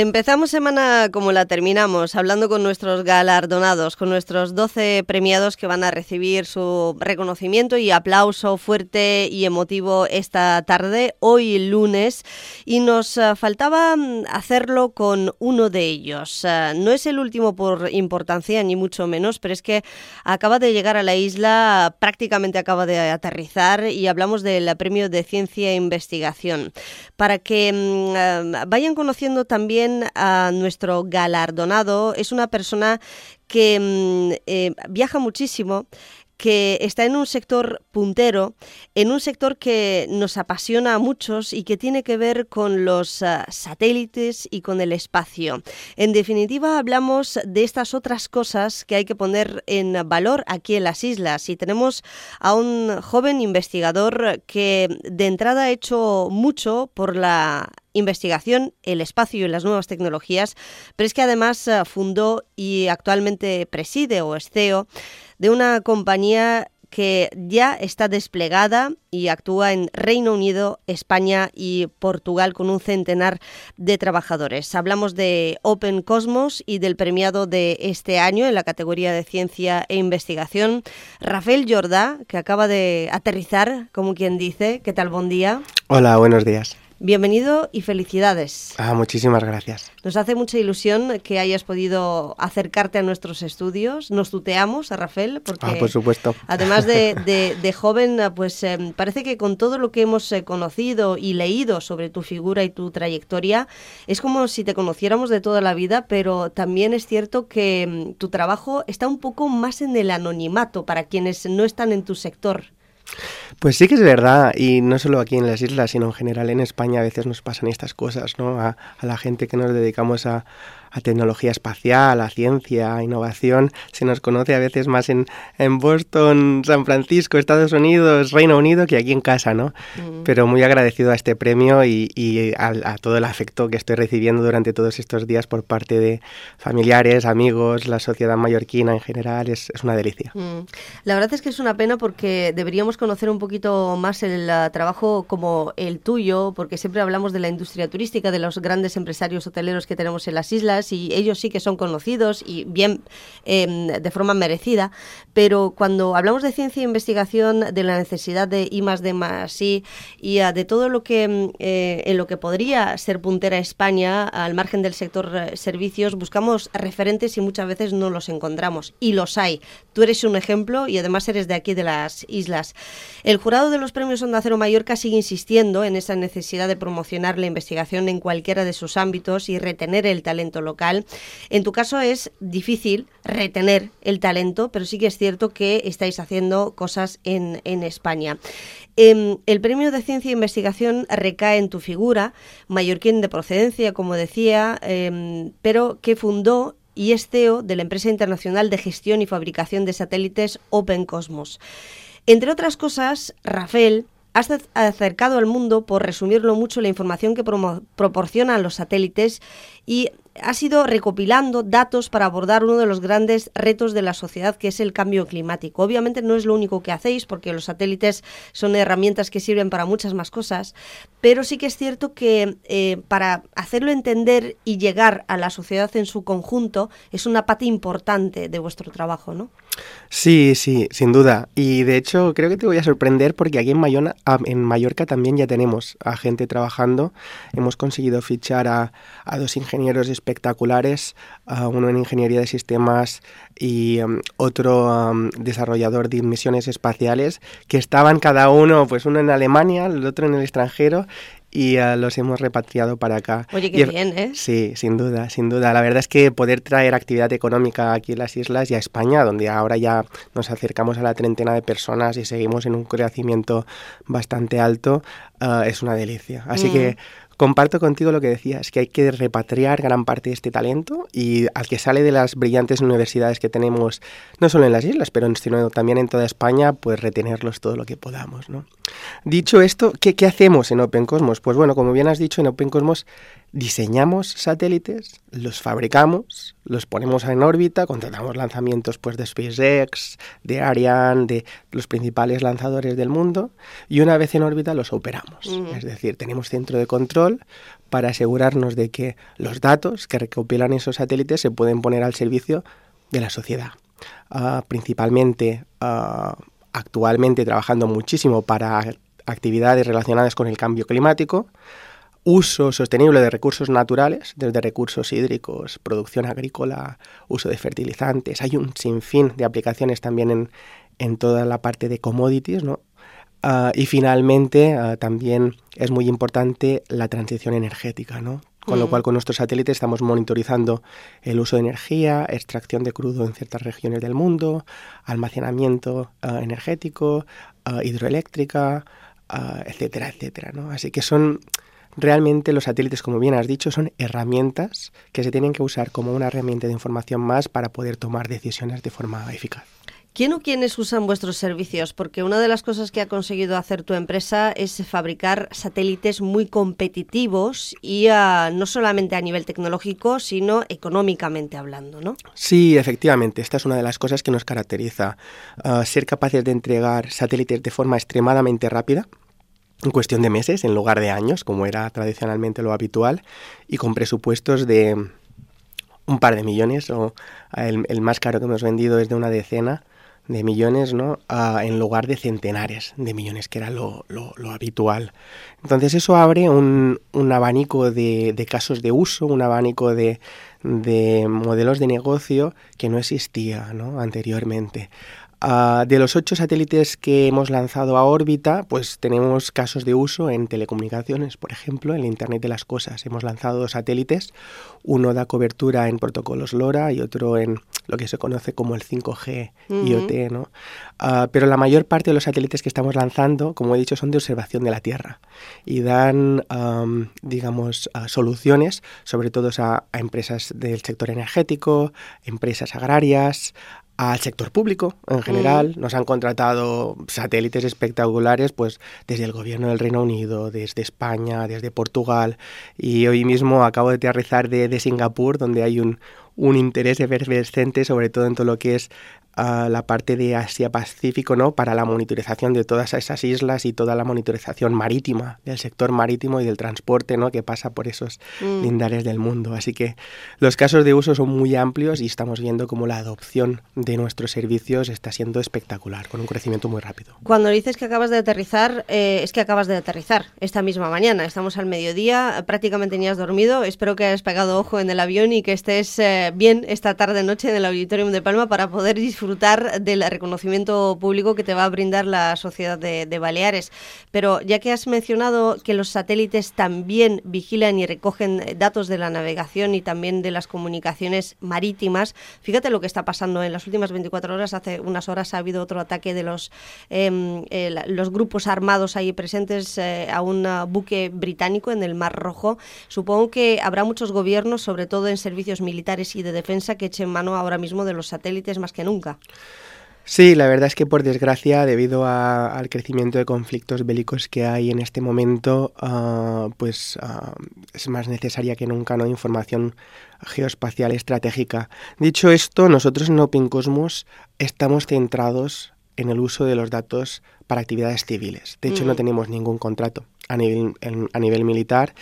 Empezamos semana como la terminamos, hablando con nuestros galardonados, con nuestros 12 premiados que van a recibir su reconocimiento y aplauso fuerte y emotivo esta tarde, hoy lunes, y nos eh, faltaba mm, hacerlo con uno de ellos. Eh, no es el último por importancia, ni mucho menos, pero es que acaba de llegar a la isla, prácticamente acaba de aterrizar y hablamos del premio de ciencia e investigación. Para que mm, eh, vayan conociendo también a nuestro galardonado. Es una persona que mm, eh, viaja muchísimo que está en un sector puntero, en un sector que nos apasiona a muchos y que tiene que ver con los ah, satélites y con el espacio. En definitiva, hablamos de estas otras cosas que hay que poner en valor aquí en las islas y tenemos a un joven investigador que de entrada ha hecho mucho por la investigación, el espacio y las nuevas tecnologías, pero es que además ah, fundó y actualmente preside o es CEO de una compañía que ya está desplegada y actúa en Reino Unido, España y Portugal con un centenar de trabajadores. Hablamos de Open Cosmos y del premiado de este año en la categoría de ciencia e investigación, Rafael Jordá, que acaba de aterrizar, como quien dice. ¿Qué tal? Buen día. Hola, buenos días. Bienvenido y felicidades. Ah, muchísimas gracias. Nos hace mucha ilusión que hayas podido acercarte a nuestros estudios. Nos tuteamos a Rafael porque, ah, por supuesto. además de, joven, pues em, parece que con todo lo que hemos eh, conocido y leído sobre tu figura y tu trayectoria, es como si te conociéramos de toda la vida, pero también es cierto que em, tu trabajo está un poco más en el anonimato para quienes no están en tu sector. Pues sí que es verdad, y no solo aquí en las islas, sino en general en España a veces nos pasan estas cosas, ¿no? A, a la gente que nos dedicamos a, a tecnología espacial, a ciencia, a innovación. Se nos conoce a veces más en, en Boston, San Francisco, Estados Unidos, Reino Unido que aquí en casa, ¿no? Mm. Pero muy agradecido a este premio y, y a, todo el afecto que estoy recibiendo durante todos estos días por parte de familiares, amigos, la sociedad mallorquina en general. Es, es una delicia. Mm. La verdad es que es una pena porque deberíamos conocer un poquito más el uh, trabajo como el tuyo, porque siempre hablamos de la industria turística, de los grandes empresarios hoteleros que tenemos en las islas y ellos sí que son conocidos y bien em, de forma merecida, pero cuando hablamos de ciencia e investigación, de la necesidad de I más D más I y ah, de todo lo que em, eh, en lo que podría ser puntera España al margen del sector eh, servicios, buscamos referentes y muchas veces no los encontramos y los hay. Tú eres un ejemplo y además eres de aquí de las islas. El jurado de los premios Onda Cero Mallorca sigue insistiendo en esa necesidad de promocionar la investigación en cualquiera de sus ámbitos y retener el talento local local. En tu caso es difícil retener el talento, pero sí que es cierto que estáis haciendo cosas en, España. Em, el premio de ciencia e investigación recae en tu figura, mallorquín de procedencia, como decía, em, pero que fundó y es CEO de la empresa internacional de gestión y fabricación de satélites Open Cosmos. Entre otras cosas, Rafael has acercado al mundo, por resumirlo mucho, la información que proporcionan los satélites y ha ido recopilando datos para abordar uno de los grandes retos de la sociedad, que es el cambio climático. Obviamente no es lo único que hacéis, porque los satélites son herramientas que sirven para muchas más cosas, pero sí que es cierto que eh, para hacerlo entender y llegar a la sociedad en su conjunto es una parte importante de vuestro trabajo, ¿no? Sí, sí, sin duda. Y de hecho creo que te voy a sorprender porque aquí en, en Mallorca también ya tenemos a gente trabajando. Hemos conseguido fichar a, a dos ingenieros espectaculares, uno en ingeniería de sistemas y um, otro desarrollador de misiones espaciales, que estaban cada uno, pues uno en Alemania, el otro en el extranjero, y uh, los hemos repatriado para acá. Oye, qué bien, ¿eh? Sí, sin duda, sin duda. La verdad es que poder traer actividad económica aquí en las islas y a España, donde ahora ya nos acercamos a la treintena de personas y seguimos en un crecimiento bastante alto, uh, es una delicia. Así mm. que Comparto contigo lo que decías, que hay que repatriar gran parte de este talento y al que sale de las brillantes universidades que tenemos, no solo en las islas, pero sino también en toda España, pues retenerlos todo lo que podamos. ¿no? Dicho esto, ¿qué, ¿qué hacemos en Open Cosmos? Pues bueno, como bien has dicho, en Open Cosmos diseñamos satélites, los fabricamos, los ponemos en órbita, contratamos lanzamientos pues de SpaceX, de Ariane, de los principales lanzadores del mundo y una vez en órbita los operamos. Es decir, tenemos centro de control para asegurarnos de que los datos que recopilan esos satélites se pueden poner al servicio de la sociedad. Ah, principalmente ah, actualmente trabajando muchísimo para actividades relacionadas con el cambio climático, uso sostenible de recursos naturales, desde recursos hídricos, producción agrícola, uso de fertilizantes. Hay un sinfín de aplicaciones también en, en toda la parte de commodities, ¿no? Ah, y finalmente ah, también es muy importante la transición energética, ¿no? Con lo mm. cual con nuestros satélites estamos monitorizando el uso de energía, extracción de crudo en ciertas regiones del mundo, almacenamiento ah, energético, hidroeléctrica, etcétera, etcétera, ¿no? Así que son Realmente los satélites, como bien has dicho, son herramientas que se tienen que usar como una herramienta de información más para poder tomar decisiones de forma eficaz. ¿Quién o quiénes usan vuestros servicios? Porque una de las cosas que ha conseguido hacer tu empresa es fabricar satélites muy competitivos y ah, no solamente a nivel tecnológico, sino económicamente hablando, ¿no? Sí, efectivamente. Esta es una de las cosas que nos caracteriza. Ah, ser capaces de entregar satélites de forma extremadamente rápida en cuestión de meses en lugar de años, como era tradicionalmente lo habitual, y con presupuestos de un par de millones, o el, más caro que hemos vendido es de una decena de millones, ¿no? en lugar de centenares de millones, que era lo, habitual. Entonces eso abre un, abanico de, de, casos de uso, un abanico de, de modelos de negocio que no existía ¿no? anteriormente. Ah, de los ocho satélites que hemos lanzado a órbita, pues tenemos casos de uso en telecomunicaciones, por ejemplo, en el Internet de las Cosas. Hemos lanzado dos satélites, uno da cobertura en protocolos LoRa y otro en lo que se conoce como el 5G IoT, ¿no? Ah, pero la mayor parte de los satélites que estamos lanzando, como he dicho, son de observación de la Tierra y dan, digamos, soluciones, sobre todo a, a empresas del sector energético, empresas agrarias, al sector público en general. Nos han contratado satélites espectaculares, pues desde el gobierno del Reino Unido, desde España, desde Portugal. Y hoy mismo acabo de aterrizar de, de Singapur, donde hay un, un interés efervescente, sobre todo en todo lo que es la parte de Asia-Pacífico, ¿no? Para la monitorización de todas esas islas y toda la monitorización marítima, del sector marítimo y del transporte, ¿no? Que pasa por esos mm. lindares del mundo. Así que los casos de uso son muy amplios y estamos viendo cómo la adopción de nuestros servicios está siendo espectacular, con un crecimiento muy rápido. Cuando dices que acabas de aterrizar, eh, es que acabas de aterrizar esta misma mañana. Estamos al mediodía, prácticamente ni has dormido. Espero que hayas pegado ojo en el avión y que estés eh, bien esta tarde-noche en el Auditorium de Palma para poder disfrutar del reconocimiento público que te va a brindar la sociedad de, Baleares. Pero ya que has mencionado que los satélites también vigilan y recogen datos de la navegación y también de las comunicaciones marítimas, fíjate lo que está pasando en las últimas 24 horas. Hace unas horas ha habido otro ataque de los, em, los grupos armados ahí presentes eh, a un buque británico en el Mar Rojo. Supongo que habrá muchos gobiernos, sobre todo en servicios militares y de defensa, que echen mano ahora mismo de los satélites más que nunca. Sí, la verdad es que por desgracia, debido al crecimiento de conflictos bélicos que hay en este momento, ah, pues ah, es más necesaria que nunca ¿no? información geoespacial estratégica. Dicho esto, nosotros en Open Cosmos estamos centrados en el uso de los datos para actividades civiles. De hecho, no tenemos ningún contrato a nivel, a nivel militar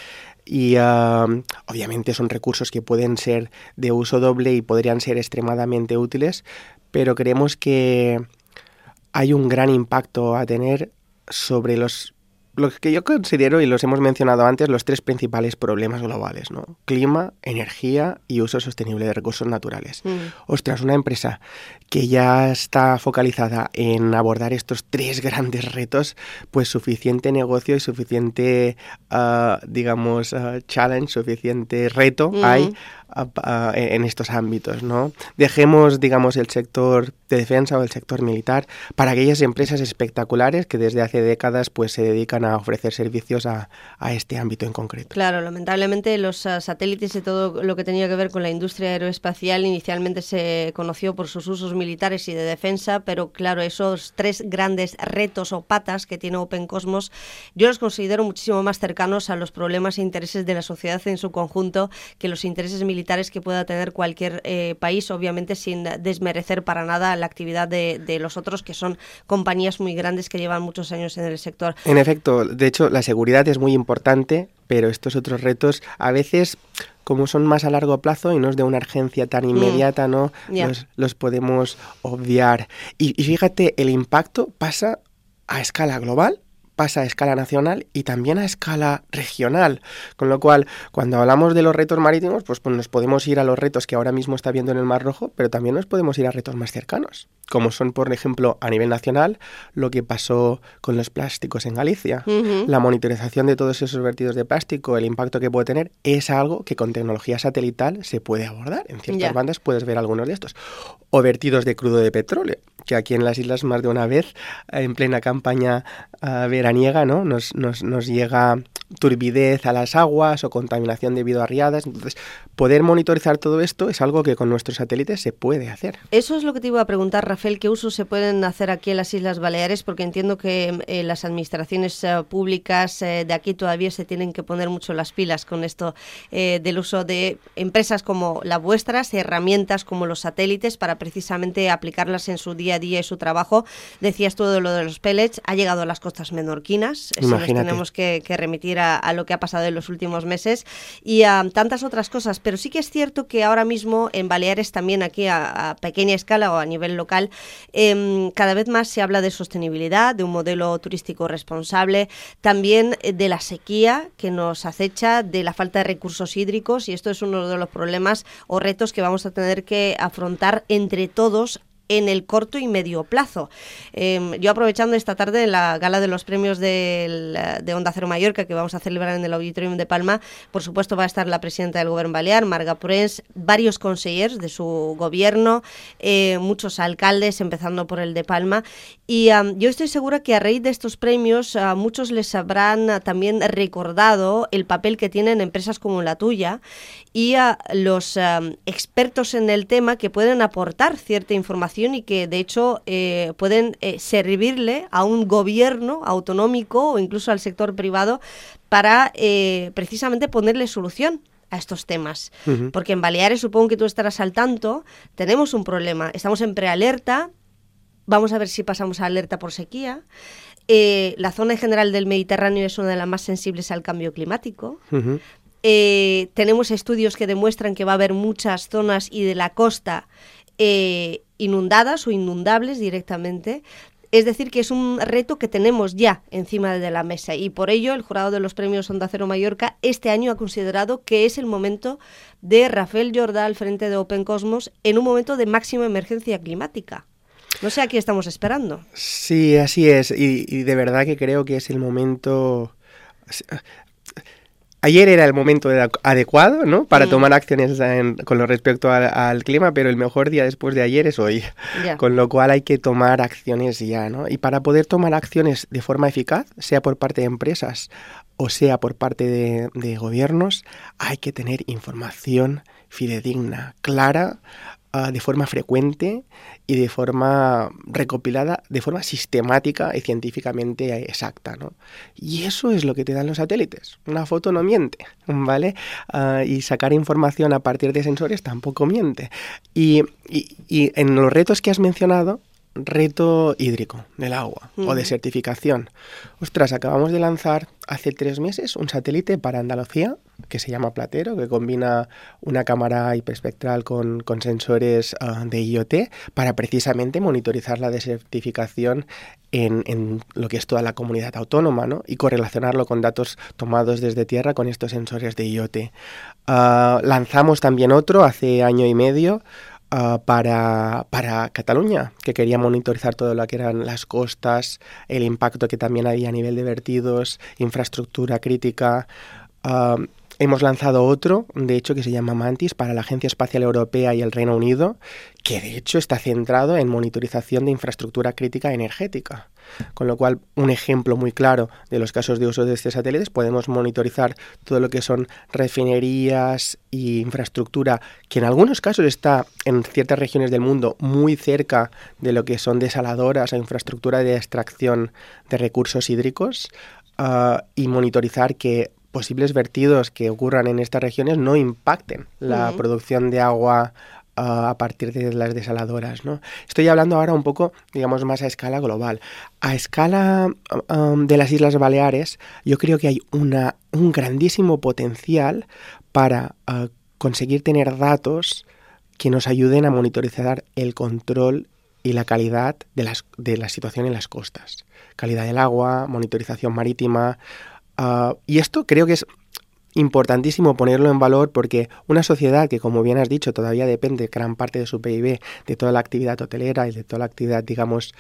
y obviamente son recursos que pueden ser de uso doble y podrían ser extremadamente útiles, pero creemos que hay un gran impacto a tener sobre los lo que yo considero, y los hemos mencionado antes, los tres principales problemas globales, ¿no? Clima, energía y uso sostenible de recursos naturales. Mm. Ostras, una empresa que ya está focalizada en abordar estos tres grandes retos, pues suficiente negocio y suficiente, ah, digamos, ah, challenge, suficiente reto mm. hay en estos ámbitos, ¿no? Dejemos, digamos, el sector de defensa o el sector militar para aquellas empresas espectaculares que desde hace décadas pues se dedican a ofrecer servicios a, este ámbito en concreto. Claro, lamentablemente los ah, satélites y todo lo que tenía que ver con la industria aeroespacial inicialmente se conoció por sus usos militares y de defensa, pero claro, esos tres grandes retos o patas que tiene Open Cosmos, yo los considero muchísimo más cercanos a los problemas e intereses de la sociedad en su conjunto que los intereses militares que pueda tener cualquier eh, país, obviamente sin desmerecer para nada la actividad de, de los otros, que son compañías muy grandes que llevan muchos años en el sector. En efecto, de hecho, la seguridad es muy importante, pero estos otros retos a veces como son más a largo plazo y no es de una urgencia tan mm. inmediata, ¿no? Los, podemos obviar. y, fíjate, el impacto pasa a escala global pasa a escala nacional y también a escala regional. Con lo cual, cuando hablamos de los retos marítimos, pues, pues, nos podemos ir a los retos que ahora mismo está viendo en el Mar Rojo, pero también nos podemos ir a retos más cercanos, como son, por ejemplo, a nivel nacional, lo que pasó con los plásticos en Galicia. La monitorización de todos esos vertidos de plástico, el impacto que puede tener, es algo que con tecnología satelital se puede abordar. En ciertas bandas puedes ver algunos de estos. O vertidos de crudo de petróleo que aquí en las islas más de una vez, en plena campaña ah, veraniega, ¿no? Nos, nos, nos llega turbidez a las aguas o contaminación debido a riadas. Entonces, poder monitorizar todo esto es algo que con nuestros satélites se puede hacer. Eso es lo que te iba a preguntar, Rafael, ¿qué usos se pueden hacer aquí en las Islas Baleares? Porque entiendo que eh, las administraciones eh, públicas eh, de aquí todavía se tienen que poner mucho las pilas con esto del uso de empresas como la vuestras, herramientas como los satélites para precisamente aplicarlas en su día a día y su trabajo. Decías todo lo de los pellets, ha llegado a las costas menorquinas, eso nos tenemos que remitir a, lo que ha pasado en los últimos meses y a tantas otras cosas. Pero sí que es cierto que ahora mismo en Baleares, también aquí a, pequeña escala o a nivel local, em, cada vez más se habla de sostenibilidad, de un modelo turístico responsable, también eh, de la sequía que nos acecha, de la falta de recursos hídricos y esto es uno de los problemas o retos que vamos a tener que afrontar entre todos en el corto y medio plazo. Em, yo aprovechando esta tarde la gala de los premios de Onda Cero Mallorca que vamos a celebrar en el Auditorium de Palma, por supuesto va a estar la presidenta del Gobierno Balear, Marga Purens, varios consejeros de su gobierno, eh, muchos alcaldes, empezando por el de Palma. Y yo estoy segura que a raíz de estos premios a muchos les habrán ah, también recordado el papel que tienen empresas como la tuya y a los expertos en el tema que pueden aportar cierta información y que de hecho eh, pueden eh, servirle a un gobierno autonómico o incluso al sector privado para eh, precisamente ponerle solución a estos temas. Porque en Baleares, supongo que tú estarás al tanto, tenemos un problema. Estamos en prealerta, vamos a ver si pasamos a alerta por sequía. la zona en general del Mediterráneo es una de las más sensibles al cambio climático. tenemos estudios que demuestran que va a haber muchas zonas y de la costa eh, inundadas o inundables directamente. Es decir, que es un reto que tenemos ya encima de la mesa y por ello el jurado de los premios Onda Cero Mallorca este año ha considerado que es el momento de Rafael Jordá al frente de Open Cosmos en un momento de máxima emergencia climática. No sé a qué estamos esperando. Sí, así es. Y, y, de verdad que creo que es el momento. Ayer era el momento adecuado, ¿no? Para mm. tomar acciones con lo respecto al, clima, pero el mejor día después de ayer es hoy. Con lo cual hay que tomar acciones ya, ¿no? Y para poder tomar acciones de forma eficaz, sea por parte de empresas o sea por parte de gobiernos, hay que tener información fidedigna, clara, Ah, de forma frecuente y de forma recopilada, de forma sistemática y científicamente exacta. ¿no? Y eso es lo que te dan los satélites. Una foto no miente, ¿vale? Ah, y sacar información a partir de sensores tampoco miente. Y, y en los retos que has mencionado, reto hídrico del agua o de certificación. Ostras, acabamos de lanzar hace tres meses un satélite para Andalucía que se llama Platero, que combina una cámara hiperespectral con, con sensores ah, de IoT para precisamente monitorizar la desertificación en, en, lo que es toda la comunidad autónoma ¿no? y correlacionarlo con datos tomados desde tierra con estos sensores de IoT. Ah, lanzamos también otro hace año y medio Ah, para, para, Cataluña, que quería monitorizar todo lo que eran las costas, el impacto que también había a nivel de vertidos, infraestructura crítica. Hemos lanzado otro, de hecho, que se llama Mantis para la Agencia Espacial Europea y el Reino Unido, que de hecho está centrado en monitorización de infraestructura crítica energética. Con lo cual, un ejemplo muy claro de los casos de uso de estos satélites, podemos monitorizar todo lo que son refinerías y infraestructura que en algunos casos está en ciertas regiones del mundo muy cerca de lo que son desaladoras o infraestructura de extracción de recursos hídricos ah, y monitorizar que posibles vertidos que ocurran en estas regiones no impacten la producción de agua a partir de las desaladoras. ¿no? Estoy hablando ahora un poco, digamos, más a escala global. A escala um, de las Islas Baleares, yo creo que hay una, un grandísimo potencial para uh, conseguir tener datos que nos ayuden a monitorizar el control y la calidad de, las, de la situación en las costas. Calidad del agua, monitorización marítima. Uh, y esto creo que es importantísimo ponerlo en valor porque una sociedad que, como bien has dicho, todavía depende gran parte de su PIB de toda la actividad hotelera y de toda la actividad, digamos,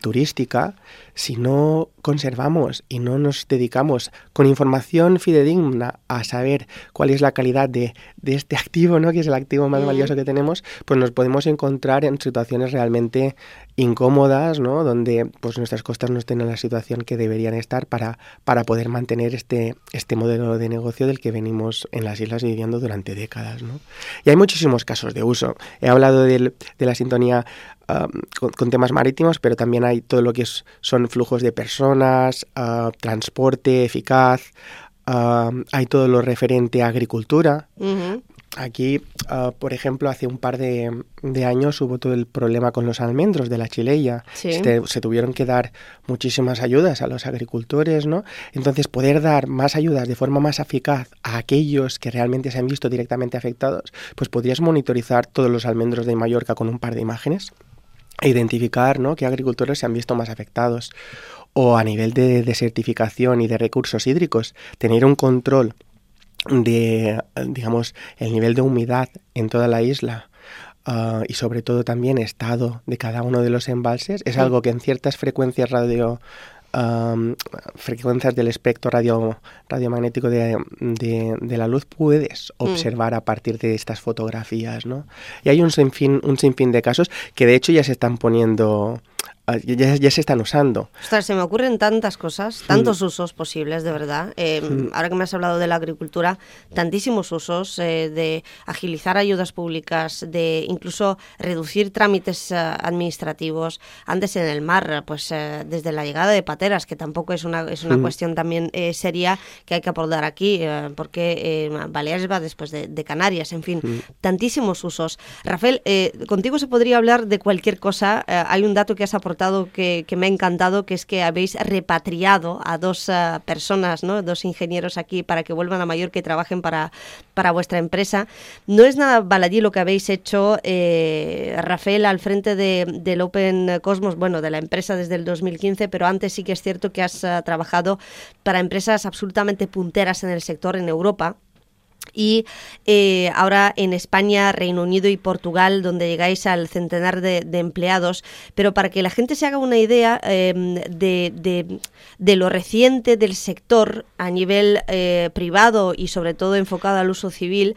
turística, si no conservamos y no nos dedicamos con información fidedigna a saber cuál es la calidad de, este activo, ¿no? que es el activo más valioso que tenemos, pues nos podemos encontrar en situaciones realmente incómodas, ¿no? donde pues nuestras costas no estén en la situación que deberían estar para, para poder mantener este, este modelo de negocio del que venimos en las islas viviendo durante décadas. ¿no? Y hay muchísimos casos de uso. He hablado de la sintonía con, temas marítimos, pero también hay todo lo que son flujos de personas, ah, transporte eficaz, hay todo lo referente a agricultura. Aquí, ah, por ejemplo, hace un par de, años hubo todo el problema con los almendros de la chileya. Se, se, tuvieron que dar muchísimas ayudas a los agricultores, ¿no? Entonces, poder dar más ayudas de forma más eficaz a aquellos que realmente se han visto directamente afectados, pues podrías monitorizar todos los almendros de Mallorca con un par de imágenes e identificar ¿no? qué agricultores se han visto más afectados. O a nivel de desertificación y de recursos hídricos, tener un control de, digamos, el nivel de humedad en toda la isla ah, y sobre todo también estado de cada uno de los embalses es algo que en ciertas frecuencias radio frecuencias del espectro radio, radiomagnético de, de, la luz puedes mm. observar a partir de estas fotografías, ¿no? Y hay un sinfín, un sinfín de casos que de hecho ya se están poniendo Ah, ya, se están usando. Ostras, se me ocurren tantas cosas, tantos usos posibles, de verdad. Em, ahora que me has hablado de la agricultura, tantísimos usos eh, de agilizar ayudas públicas, de incluso reducir trámites eh, administrativos. Antes en el mar, pues eh, desde la llegada de pateras, que tampoco es una, es una cuestión también seria que hay que abordar aquí, porque Baleares va después de, Canarias, en fin, tantísimos usos. Rafael, contigo se podría hablar de cualquier cosa. hay un dato que has aportado que, me ha encantado, que es que habéis repatriado a dos eh, personas, ¿no? dos ingenieros aquí para que vuelvan a Mallorca y trabajen para, para vuestra empresa. No es nada baladí lo que habéis hecho, eh, Rafael, al frente de, del Open Cosmos, bueno, de la empresa desde el 2015, pero antes sí que es cierto que has eh, trabajado para empresas absolutamente punteras en el sector en Europa y eh, ahora en España, Reino Unido y Portugal, donde llegáis al centenar de, empleados. Pero para que la gente se haga una idea em, de, de, lo reciente del sector a nivel eh, privado y sobre todo enfocado al uso civil,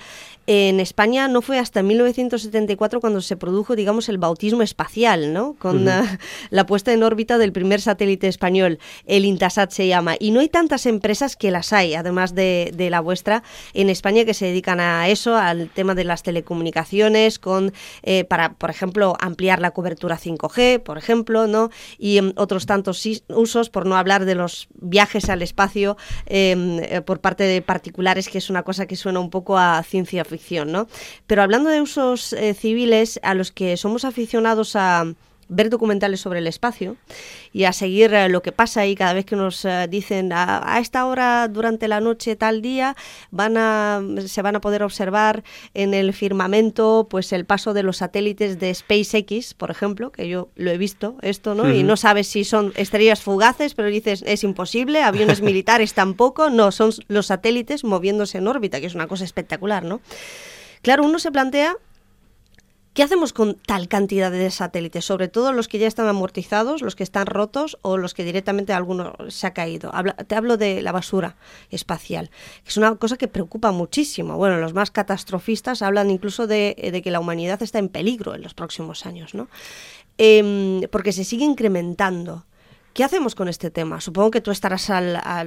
en España no fue hasta 1974 cuando se produjo, digamos, el bautismo espacial, ¿no? Con la puesta en órbita del primer satélite español, el Intasat se llama. Y no hay tantas empresas que las hay, además de, de la vuestra, en España que se dedican a eso, al tema de las telecomunicaciones, con eh, para, por ejemplo, ampliar la cobertura 5G, por ejemplo, ¿no? Y em, otros tantos usos, por no hablar de los viajes al espacio em, eh, por parte de particulares, que es una cosa que suena un poco a ciencia ficción, ¿no? Pero hablando de usos eh, civiles, a los que somos aficionados a ver documentales sobre el espacio y a seguir eh, lo que pasa y cada vez que nos eh, dicen a, esta hora durante la noche tal día van a se van a poder observar en el firmamento pues el paso de los satélites de SpaceX, por ejemplo, que yo lo he visto esto, ¿no? Y no sabes si son estrellas fugaces, pero dices es imposible, aviones militares tampoco, no, son los satélites moviéndose en órbita, que es una cosa espectacular, ¿no? Claro, uno se plantea ¿Qué hacemos con tal cantidad de satélites? Sobre todo los que ya están amortizados, los que están rotos o los que directamente alguno se ha caído. te hablo de la basura espacial, que es una cosa que preocupa muchísimo. Bueno, los más catastrofistas hablan incluso de, que la humanidad está en peligro en los próximos años, ¿no? Em, porque se sigue incrementando. ¿Qué hacemos con este tema? Supongo que tú estarás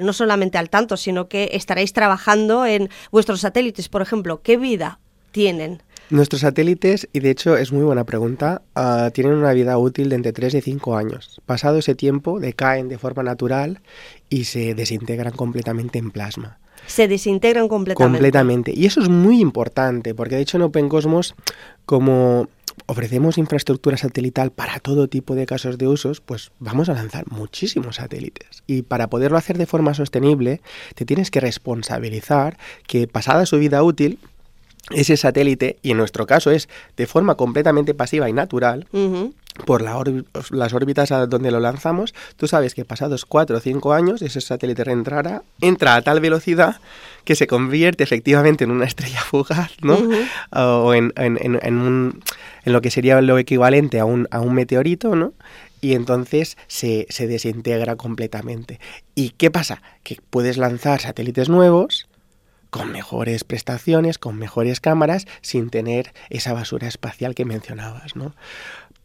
no solamente al tanto, sino que estaréis trabajando en vuestros satélites, por ejemplo. ¿Qué vida tienen? Nuestros satélites, y de hecho es muy buena pregunta, ah, tienen una vida útil de entre 3 y 5 años. Pasado ese tiempo, decaen de forma natural y se desintegran completamente en plasma. Se desintegran completamente. Completamente. Y eso es muy importante, porque de hecho en Open Cosmos, como ofrecemos infraestructura satelital para todo tipo de casos de usos, pues vamos a lanzar muchísimos satélites. Y para poderlo hacer de forma sostenible, te tienes que responsabilizar que pasada su vida útil, ese satélite, y en nuestro caso es de forma completamente pasiva y natural, por las órbitas a donde lo lanzamos, tú sabes que pasados cuatro o cinco años ese satélite reentrará, entra a tal velocidad que se convierte efectivamente en una estrella fugaz, ¿no? O en, un, en, lo que sería lo equivalente a un, a un meteorito, ¿no? y entonces se, se, desintegra completamente. ¿Y qué pasa? Que puedes lanzar satélites nuevos con mejores prestaciones, con mejores cámaras, sin tener esa basura espacial que mencionabas, ¿no?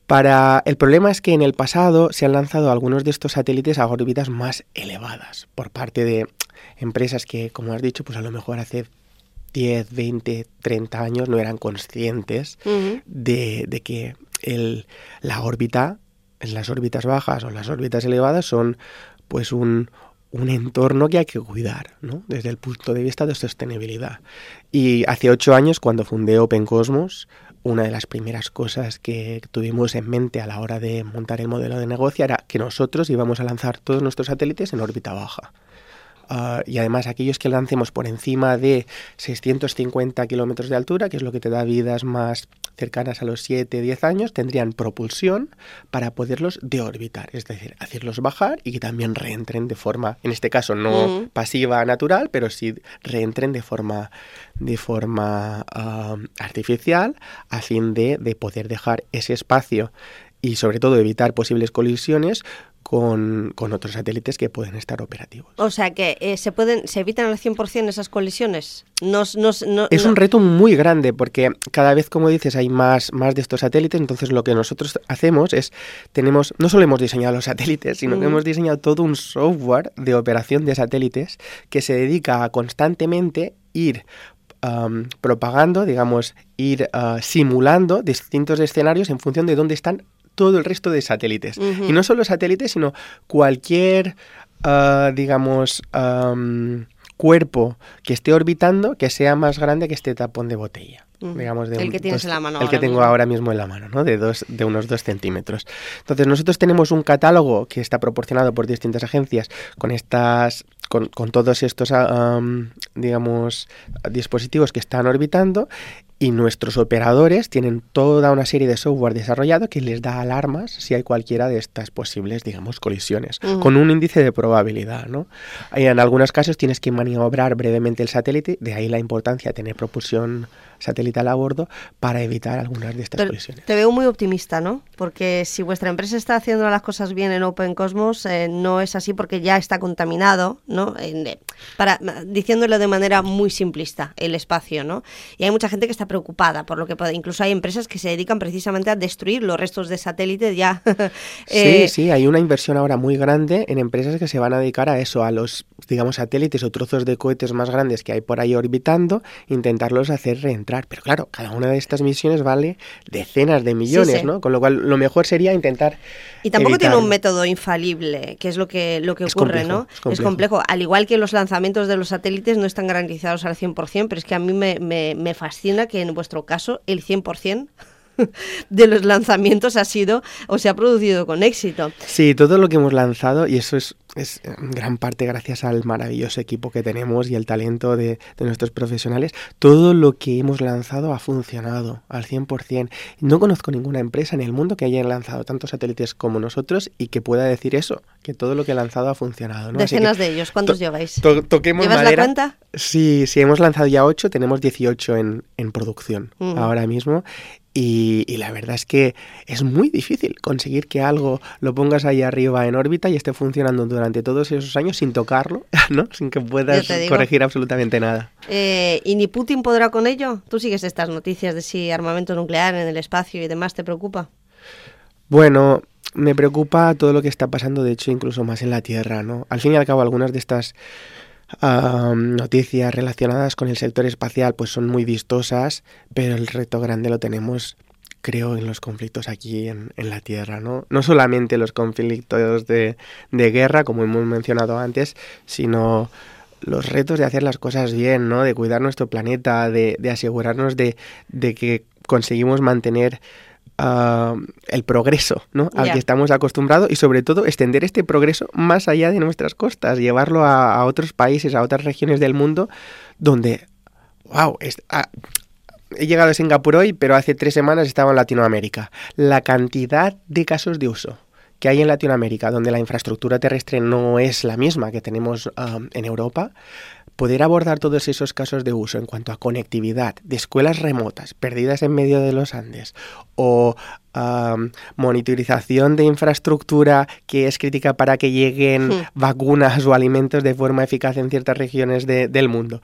Para el problema es que en el pasado se han lanzado algunos de estos satélites a órbitas más elevadas por parte de empresas que, como has dicho, pues a lo mejor hace 10, 20, 30 años no eran conscientes de, que el, la órbita, las órbitas bajas o las órbitas elevadas son pues un, un entorno que hay que cuidar, ¿no? Desde el punto de vista de sostenibilidad. Y hace ocho años, cuando fundé Open Cosmos, una de las primeras cosas que tuvimos en mente a la hora de montar el modelo de negocio era que nosotros íbamos a lanzar todos nuestros satélites en órbita baja. Ah, y además aquellos que lancemos por encima de 650 kilómetros de altura, que es lo que te da vidas más cercanas a los 7, 10 años, tendrían propulsión para poderlos deorbitar, es decir, hacerlos bajar y que también reentren de forma, en este caso no pasiva natural, pero sí reentren de forma, de forma ah, artificial a fin de, de poder dejar ese espacio y sobre todo evitar posibles colisiones con, otros satélites que pueden estar operativos. O sea que eh, se pueden se evitan al 100% esas colisiones. es un reto muy grande porque cada vez, como dices, hay más, más de estos satélites. Entonces lo que nosotros hacemos es, tenemos, no solo hemos diseñado los satélites, sino que hemos diseñado todo un software de operación de satélites que se dedica a constantemente ir propagando, digamos, ir ah, simulando distintos escenarios en función de dónde están todo el resto de satélites. Y no solo satélites, sino cualquier, ah, digamos, cuerpo que esté orbitando que sea más grande que este tapón de botella. Digamos, de el que tienes en la mano. El que tengo ahora mismo en la mano, ¿no? De, dos, de unos dos centímetros. Entonces, nosotros tenemos un catálogo que está proporcionado por distintas agencias con estas con, con, todos estos, digamos, dispositivos que están orbitando y nuestros operadores tienen toda una serie de software desarrollado que les da alarmas si hay cualquiera de estas posibles, digamos, colisiones, con un índice de probabilidad, ¿no? Y en algunos casos tienes que maniobrar brevemente el satélite, de ahí la importancia de tener propulsión satelital a bordo para evitar algunas de estas colisiones. Te veo muy optimista, ¿no? Porque si vuestra empresa está haciendo las cosas bien en Open Cosmos, eh, no es así porque ya está contaminado, ¿no? Eh, para, diciéndolo de manera muy simplista, el espacio, ¿no? Y hay mucha gente que está preocupada por lo que puede. Incluso hay empresas que se dedican precisamente a destruir los restos de satélite ya. Eh, sí, sí, hay una inversión ahora muy grande en empresas que se van a dedicar a eso, a los, digamos, satélites o trozos de cohetes más grandes que hay por ahí orbitando, intentarlos hacer reentrar. Pero claro, cada una de estas misiones vale decenas de millones, ¿no? Con lo cual lo mejor sería intentar. Y tampoco tiene un método infalible, que es lo que, lo que ocurre, ¿no? Es complejo. Al igual que los lanzamientos de los satélites no están garantizados al 100%, pero es que a mí me, me, me fascina que en vuestro caso el 100% de los lanzamientos ha sido o se ha producido con éxito. Sí, todo lo que hemos lanzado, y eso es es en gran parte gracias al maravilloso equipo que tenemos y el talento de, nuestros profesionales. Todo lo que hemos lanzado ha funcionado al 100%. No conozco ninguna empresa en el mundo que haya lanzado tantos satélites como nosotros y que pueda decir eso, que todo lo que ha lanzado ha funcionado. Decenas de ellos. ¿Cuántos lleváis? toquemos ¿Llevas la cuenta? Sí, sí, hemos lanzado ya 8, tenemos 18 en, en producción ahora mismo y, la verdad es que es muy difícil conseguir que algo lo pongas ahí arriba en órbita y esté funcionando durante todos esos años sin tocarlo, ¿no? Sin que puedas corregir absolutamente nada. Eh, ¿Y ni Putin podrá con ello? ¿Tú sigues estas noticias de si armamento nuclear en el espacio y demás te preocupa? Bueno, me preocupa todo lo que está pasando, de hecho, incluso más en la Tierra, ¿no? Al fin y al cabo, algunas de estas noticias relacionadas con el sector espacial pues son muy vistosas, pero el reto grande lo tenemos creo en los conflictos aquí en, la Tierra, ¿no? No solamente los conflictos de, guerra, como hemos mencionado antes, sino los retos de hacer las cosas bien, ¿no? De cuidar nuestro planeta, de, de asegurarnos de, de que conseguimos mantener el progreso ¿no? al que estamos acostumbrados y sobre todo extender este progreso más allá de nuestras costas, llevarlo a, otros países, a otras regiones del mundo donde, wow, he llegado a Singapur hoy, pero hace tres semanas estaba en Latinoamérica. La cantidad de casos de uso que hay en Latinoamérica, donde la infraestructura terrestre no es la misma que tenemos en Europa, poder abordar todos esos casos de uso en cuanto a conectividad de escuelas remotas perdidas en medio de los Andes o monitorización de infraestructura que es crítica para que lleguen hmm. vacunas o alimentos de forma eficaz en ciertas regiones del mundo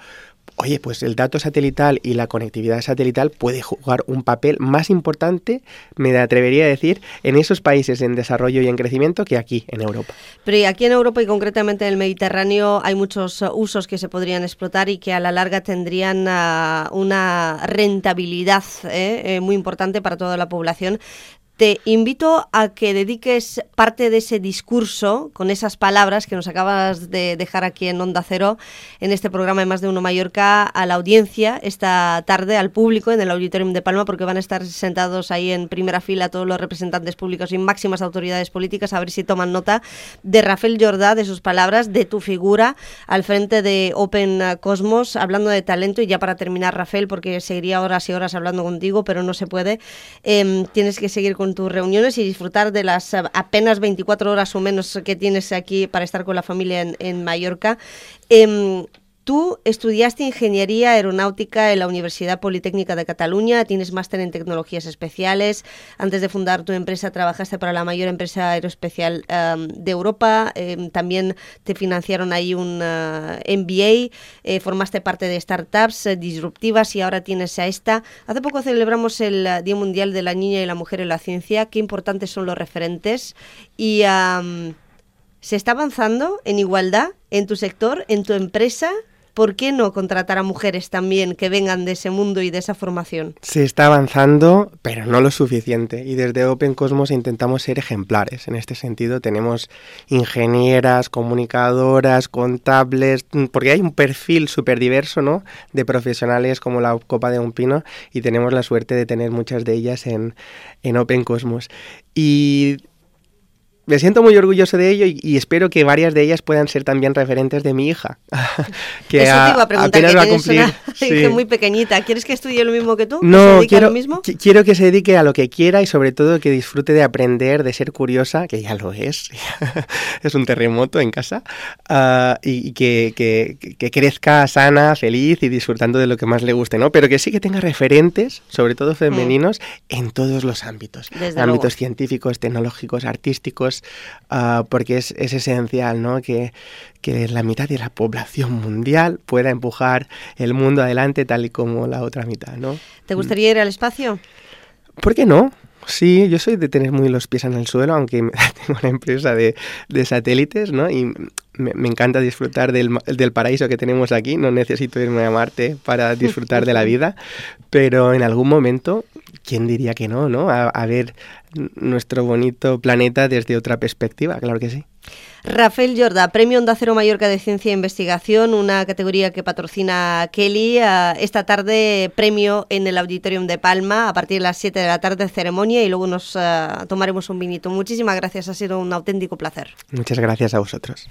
oye, pues el dato satelital y la conectividad satelital puede jugar un papel más importante, me atrevería a decir, en esos países en desarrollo y en crecimiento que aquí en Europa. Pero aquí en Europa y concretamente en el Mediterráneo hay muchos uh, usos que se podrían explotar y que a la larga tendrían uh, una rentabilidad ¿eh? Eh, muy importante para toda la población te invito a que dediques parte de ese discurso con esas palabras que nos acabas de dejar aquí en Onda Cero, en este programa de Más de Uno Mallorca, a la audiencia esta tarde, al público en el Auditorium de Palma, porque van a estar sentados ahí en primera fila todos los representantes públicos y máximas autoridades políticas, a ver si toman nota de Rafael Jordá, de sus palabras, de tu figura al frente de Open Cosmos, hablando de talento. Y ya para terminar, Rafael, porque seguiría horas y horas hablando contigo, pero no se puede, em, tienes que seguir con tus reuniones y disfrutar de las eh, apenas 24 horas o menos que tienes aquí para estar con la familia en, en Mallorca. Eh, Tú estudiaste ingeniería aeronáutica en la Universidad Politécnica de Cataluña, tienes máster en tecnologías especiales. Antes de fundar tu empresa trabajaste para la mayor empresa aeroespacial um, de Europa. Em, también te financiaron ahí un uh, MBA. Eh, formaste parte de startups eh, disruptivas y ahora tienes a esta. Hace poco celebramos el Día Mundial de la Niña y la Mujer en la Ciencia. Qué importantes son los referentes. Y. ¿Se está avanzando en igualdad en tu sector, en tu empresa? ¿Por qué no contratar a mujeres también que vengan de ese mundo y de esa formación? Se está avanzando, pero no lo suficiente. Y desde Open Cosmos intentamos ser ejemplares. En este sentido, tenemos ingenieras, comunicadoras, contables, porque hay un perfil súper diverso ¿no? de profesionales como la Copa de un Pino y tenemos la suerte de tener muchas de ellas en, en Open Cosmos. Y me siento muy orgulloso de ello y, espero que varias de ellas puedan ser también referentes de mi hija. que Eso te iba a preguntar, que va a cumplir. Una muy pequeñita. ¿Quieres que estudie lo mismo que tú? No, quiero, quiero que se dedique a lo que quiera y sobre todo que disfrute de aprender, de ser curiosa, que ya lo es. es un terremoto en casa. Ah, y, que, que, crezca sana, feliz y disfrutando de lo que más le guste, ¿no? Pero que sí que tenga referentes, sobre todo femeninos, mm. en todos los ámbitos. ámbitos científicos, tecnológicos, artísticos Ah, porque es, esencial ¿no? que, que la mitad de la población mundial pueda empujar el mundo adelante tal y como la otra mitad. ¿no? ¿Te gustaría ir al espacio? ¿Por qué no? Sí, yo soy de tener muy los pies en el suelo, aunque tengo una empresa de, de satélites, ¿no? Y me, encanta disfrutar del, del, paraíso que tenemos aquí, no necesito irme a Marte para disfrutar de la vida, pero en algún momento, ¿quién diría que no, no? a ver nuestro bonito planeta desde otra perspectiva, claro que sí. Rafael Jorda, Premio Onda Cero Mallorca de Ciencia e Investigación, una categoría que patrocina Kelly. Ah, esta tarde premio en el Auditorium de Palma, a partir de las 7 de la tarde ceremonia y luego nos ah, tomaremos un vinito. Muchísimas gracias, ha sido un auténtico placer. Muchas gracias a vosotros.